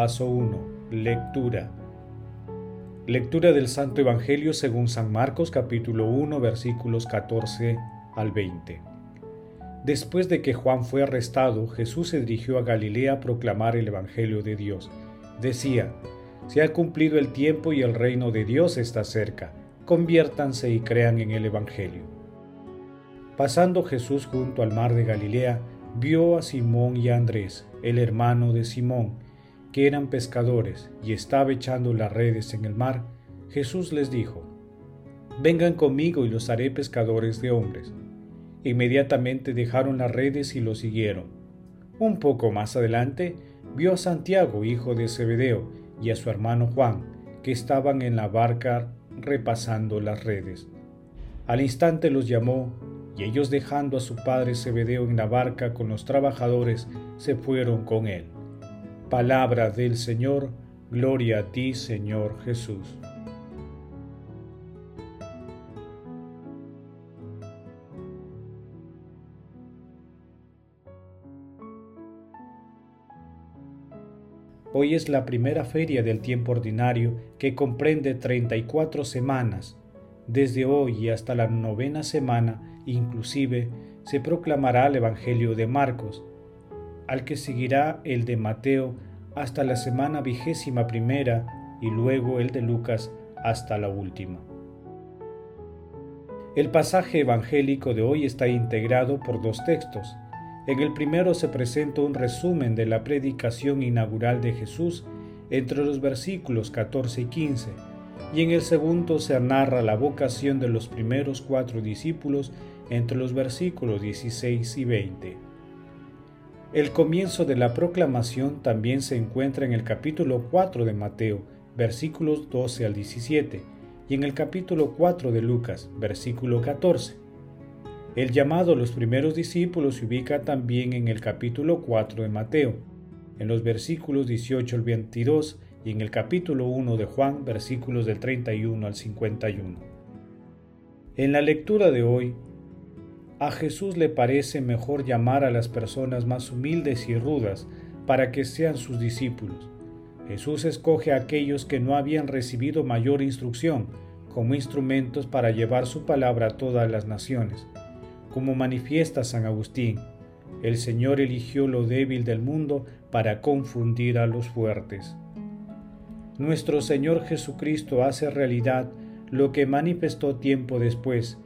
Paso 1. Lectura. Lectura del Santo Evangelio según San Marcos capítulo 1 versículos 14 al 20. Después de que Juan fue arrestado, Jesús se dirigió a Galilea a proclamar el Evangelio de Dios. Decía, Se ha cumplido el tiempo y el reino de Dios está cerca. Conviértanse y crean en el Evangelio. Pasando Jesús junto al mar de Galilea, vio a Simón y a Andrés, el hermano de Simón, que eran pescadores y estaba echando las redes en el mar, Jesús les dijo, Vengan conmigo y los haré pescadores de hombres. Inmediatamente dejaron las redes y lo siguieron. Un poco más adelante vio a Santiago, hijo de Zebedeo, y a su hermano Juan, que estaban en la barca repasando las redes. Al instante los llamó, y ellos dejando a su padre Zebedeo en la barca con los trabajadores, se fueron con él. Palabra del Señor, gloria a ti Señor Jesús. Hoy es la primera feria del tiempo ordinario que comprende 34 semanas. Desde hoy y hasta la novena semana, inclusive, se proclamará el Evangelio de Marcos, al que seguirá el de Mateo hasta la semana vigésima primera y luego el de Lucas hasta la última. El pasaje evangélico de hoy está integrado por dos textos. En el primero se presenta un resumen de la predicación inaugural de Jesús entre los versículos 14 y 15, y en el segundo se narra la vocación de los primeros cuatro discípulos entre los versículos 16 y 20. El comienzo de la proclamación también se encuentra en el capítulo 4 de Mateo, versículos 12 al 17, y en el capítulo 4 de Lucas, versículo 14. El llamado a los primeros discípulos se ubica también en el capítulo 4 de Mateo, en los versículos 18 al 22 y en el capítulo 1 de Juan, versículos del 31 al 51. En la lectura de hoy a Jesús le parece mejor llamar a las personas más humildes y rudas para que sean sus discípulos. Jesús escoge a aquellos que no habían recibido mayor instrucción como instrumentos para llevar su palabra a todas las naciones. Como manifiesta San Agustín, el Señor eligió lo débil del mundo para confundir a los fuertes. Nuestro Señor Jesucristo hace realidad lo que manifestó tiempo después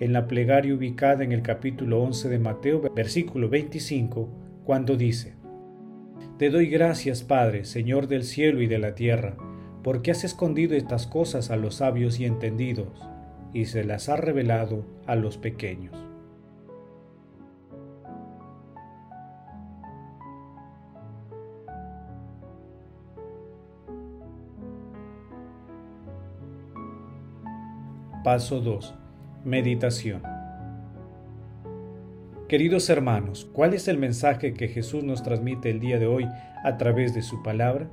en la plegaria ubicada en el capítulo 11 de Mateo, versículo 25, cuando dice, Te doy gracias, Padre, Señor del cielo y de la tierra, porque has escondido estas cosas a los sabios y entendidos, y se las has revelado a los pequeños. Paso 2 Meditación Queridos hermanos, ¿cuál es el mensaje que Jesús nos transmite el día de hoy a través de su palabra?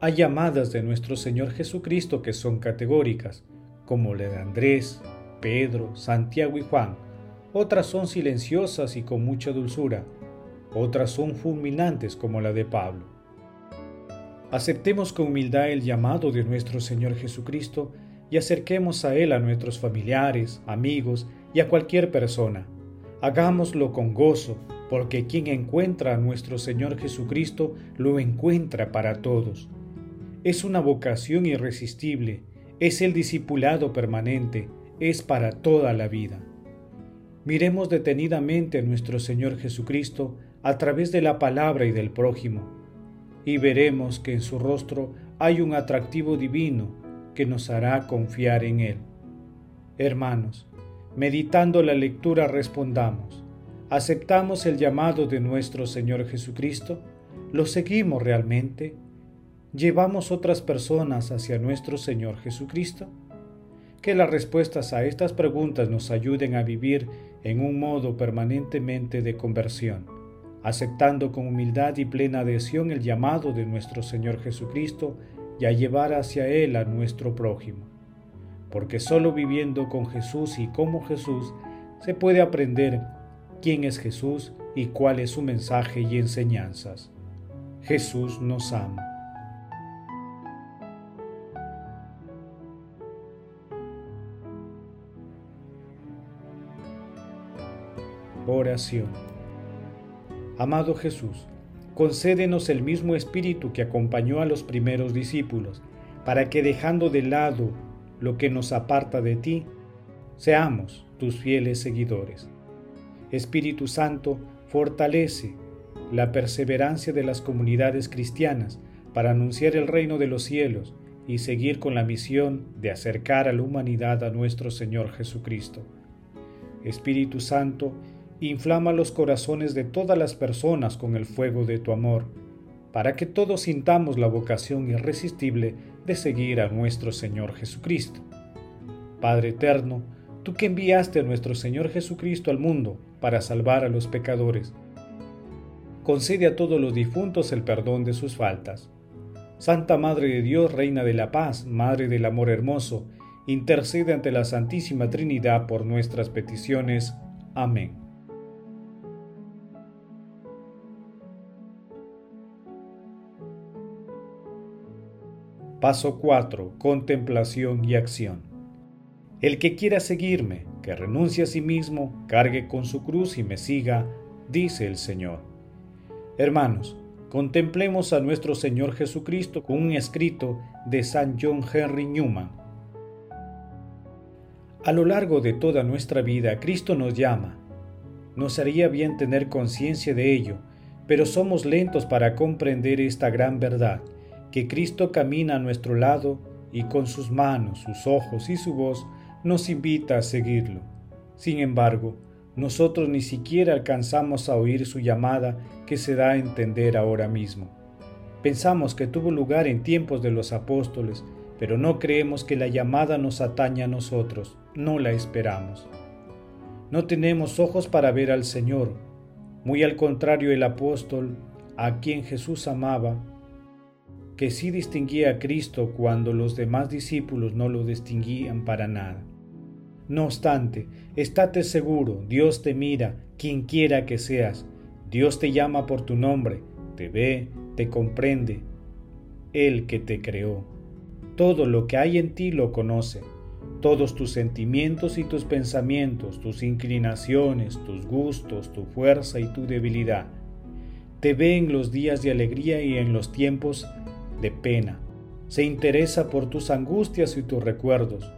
Hay llamadas de nuestro Señor Jesucristo que son categóricas, como la de Andrés, Pedro, Santiago y Juan. Otras son silenciosas y con mucha dulzura. Otras son fulminantes como la de Pablo. Aceptemos con humildad el llamado de nuestro Señor Jesucristo y acerquemos a Él a nuestros familiares, amigos y a cualquier persona. Hagámoslo con gozo, porque quien encuentra a nuestro Señor Jesucristo lo encuentra para todos. Es una vocación irresistible, es el discipulado permanente, es para toda la vida. Miremos detenidamente a nuestro Señor Jesucristo a través de la palabra y del prójimo, y veremos que en su rostro hay un atractivo divino que nos hará confiar en Él. Hermanos, meditando la lectura respondamos, ¿aceptamos el llamado de nuestro Señor Jesucristo? ¿Lo seguimos realmente? ¿Llevamos otras personas hacia nuestro Señor Jesucristo? Que las respuestas a estas preguntas nos ayuden a vivir en un modo permanentemente de conversión, aceptando con humildad y plena adhesión el llamado de nuestro Señor Jesucristo y a llevar hacia Él a nuestro prójimo. Porque solo viviendo con Jesús y como Jesús se puede aprender quién es Jesús y cuál es su mensaje y enseñanzas. Jesús nos ama. Oración. Amado Jesús, concédenos el mismo espíritu que acompañó a los primeros discípulos, para que dejando de lado lo que nos aparta de ti, seamos tus fieles seguidores. Espíritu Santo, fortalece la perseverancia de las comunidades cristianas para anunciar el reino de los cielos y seguir con la misión de acercar a la humanidad a nuestro Señor Jesucristo. Espíritu Santo, inflama los corazones de todas las personas con el fuego de tu amor, para que todos sintamos la vocación irresistible de seguir a nuestro Señor Jesucristo. Padre eterno, tú que enviaste a nuestro Señor Jesucristo al mundo para salvar a los pecadores, concede a todos los difuntos el perdón de sus faltas. Santa Madre de Dios, Reina de la Paz, Madre del Amor Hermoso, intercede ante la Santísima Trinidad por nuestras peticiones. Amén. Paso 4. Contemplación y acción. El que quiera seguirme, que renuncie a sí mismo, cargue con su cruz y me siga, dice el Señor. Hermanos, contemplemos a nuestro Señor Jesucristo con un escrito de San John Henry Newman. A lo largo de toda nuestra vida, Cristo nos llama. Nos haría bien tener conciencia de ello, pero somos lentos para comprender esta gran verdad que Cristo camina a nuestro lado y con sus manos, sus ojos y su voz nos invita a seguirlo. Sin embargo, nosotros ni siquiera alcanzamos a oír su llamada que se da a entender ahora mismo. Pensamos que tuvo lugar en tiempos de los apóstoles, pero no creemos que la llamada nos atañe a nosotros, no la esperamos. No tenemos ojos para ver al Señor, muy al contrario el apóstol, a quien Jesús amaba, que sí distinguía a Cristo cuando los demás discípulos no lo distinguían para nada. No obstante, estate seguro, Dios te mira, quien quiera que seas, Dios te llama por tu nombre, te ve, te comprende, Él que te creó. Todo lo que hay en ti lo conoce, todos tus sentimientos y tus pensamientos, tus inclinaciones, tus gustos, tu fuerza y tu debilidad. Te ve en los días de alegría y en los tiempos de pena. Se interesa por tus angustias y tus recuerdos,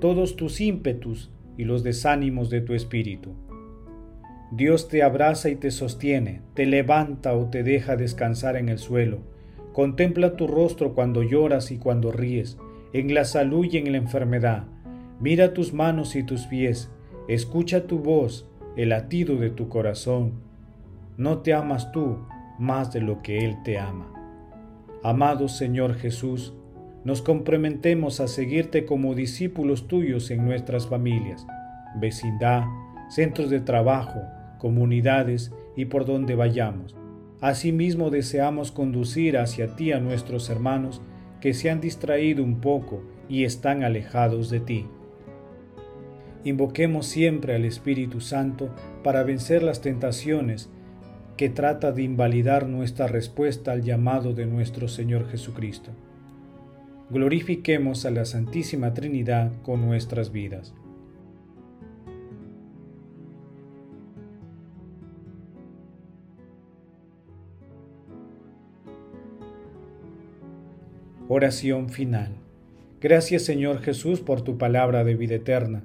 todos tus ímpetus y los desánimos de tu espíritu. Dios te abraza y te sostiene, te levanta o te deja descansar en el suelo. Contempla tu rostro cuando lloras y cuando ríes, en la salud y en la enfermedad. Mira tus manos y tus pies, escucha tu voz, el latido de tu corazón. No te amas tú más de lo que Él te ama. Amado Señor Jesús, nos comprometemos a seguirte como discípulos tuyos en nuestras familias, vecindad, centros de trabajo, comunidades y por donde vayamos. Asimismo deseamos conducir hacia ti a nuestros hermanos que se han distraído un poco y están alejados de ti. Invoquemos siempre al Espíritu Santo para vencer las tentaciones que trata de invalidar nuestra respuesta al llamado de nuestro Señor Jesucristo. Glorifiquemos a la Santísima Trinidad con nuestras vidas. Oración final. Gracias Señor Jesús por tu palabra de vida eterna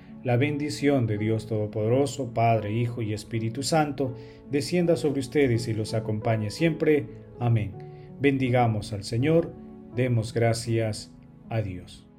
La bendición de Dios Todopoderoso, Padre, Hijo y Espíritu Santo, descienda sobre ustedes y los acompañe siempre. Amén. Bendigamos al Señor, demos gracias a Dios.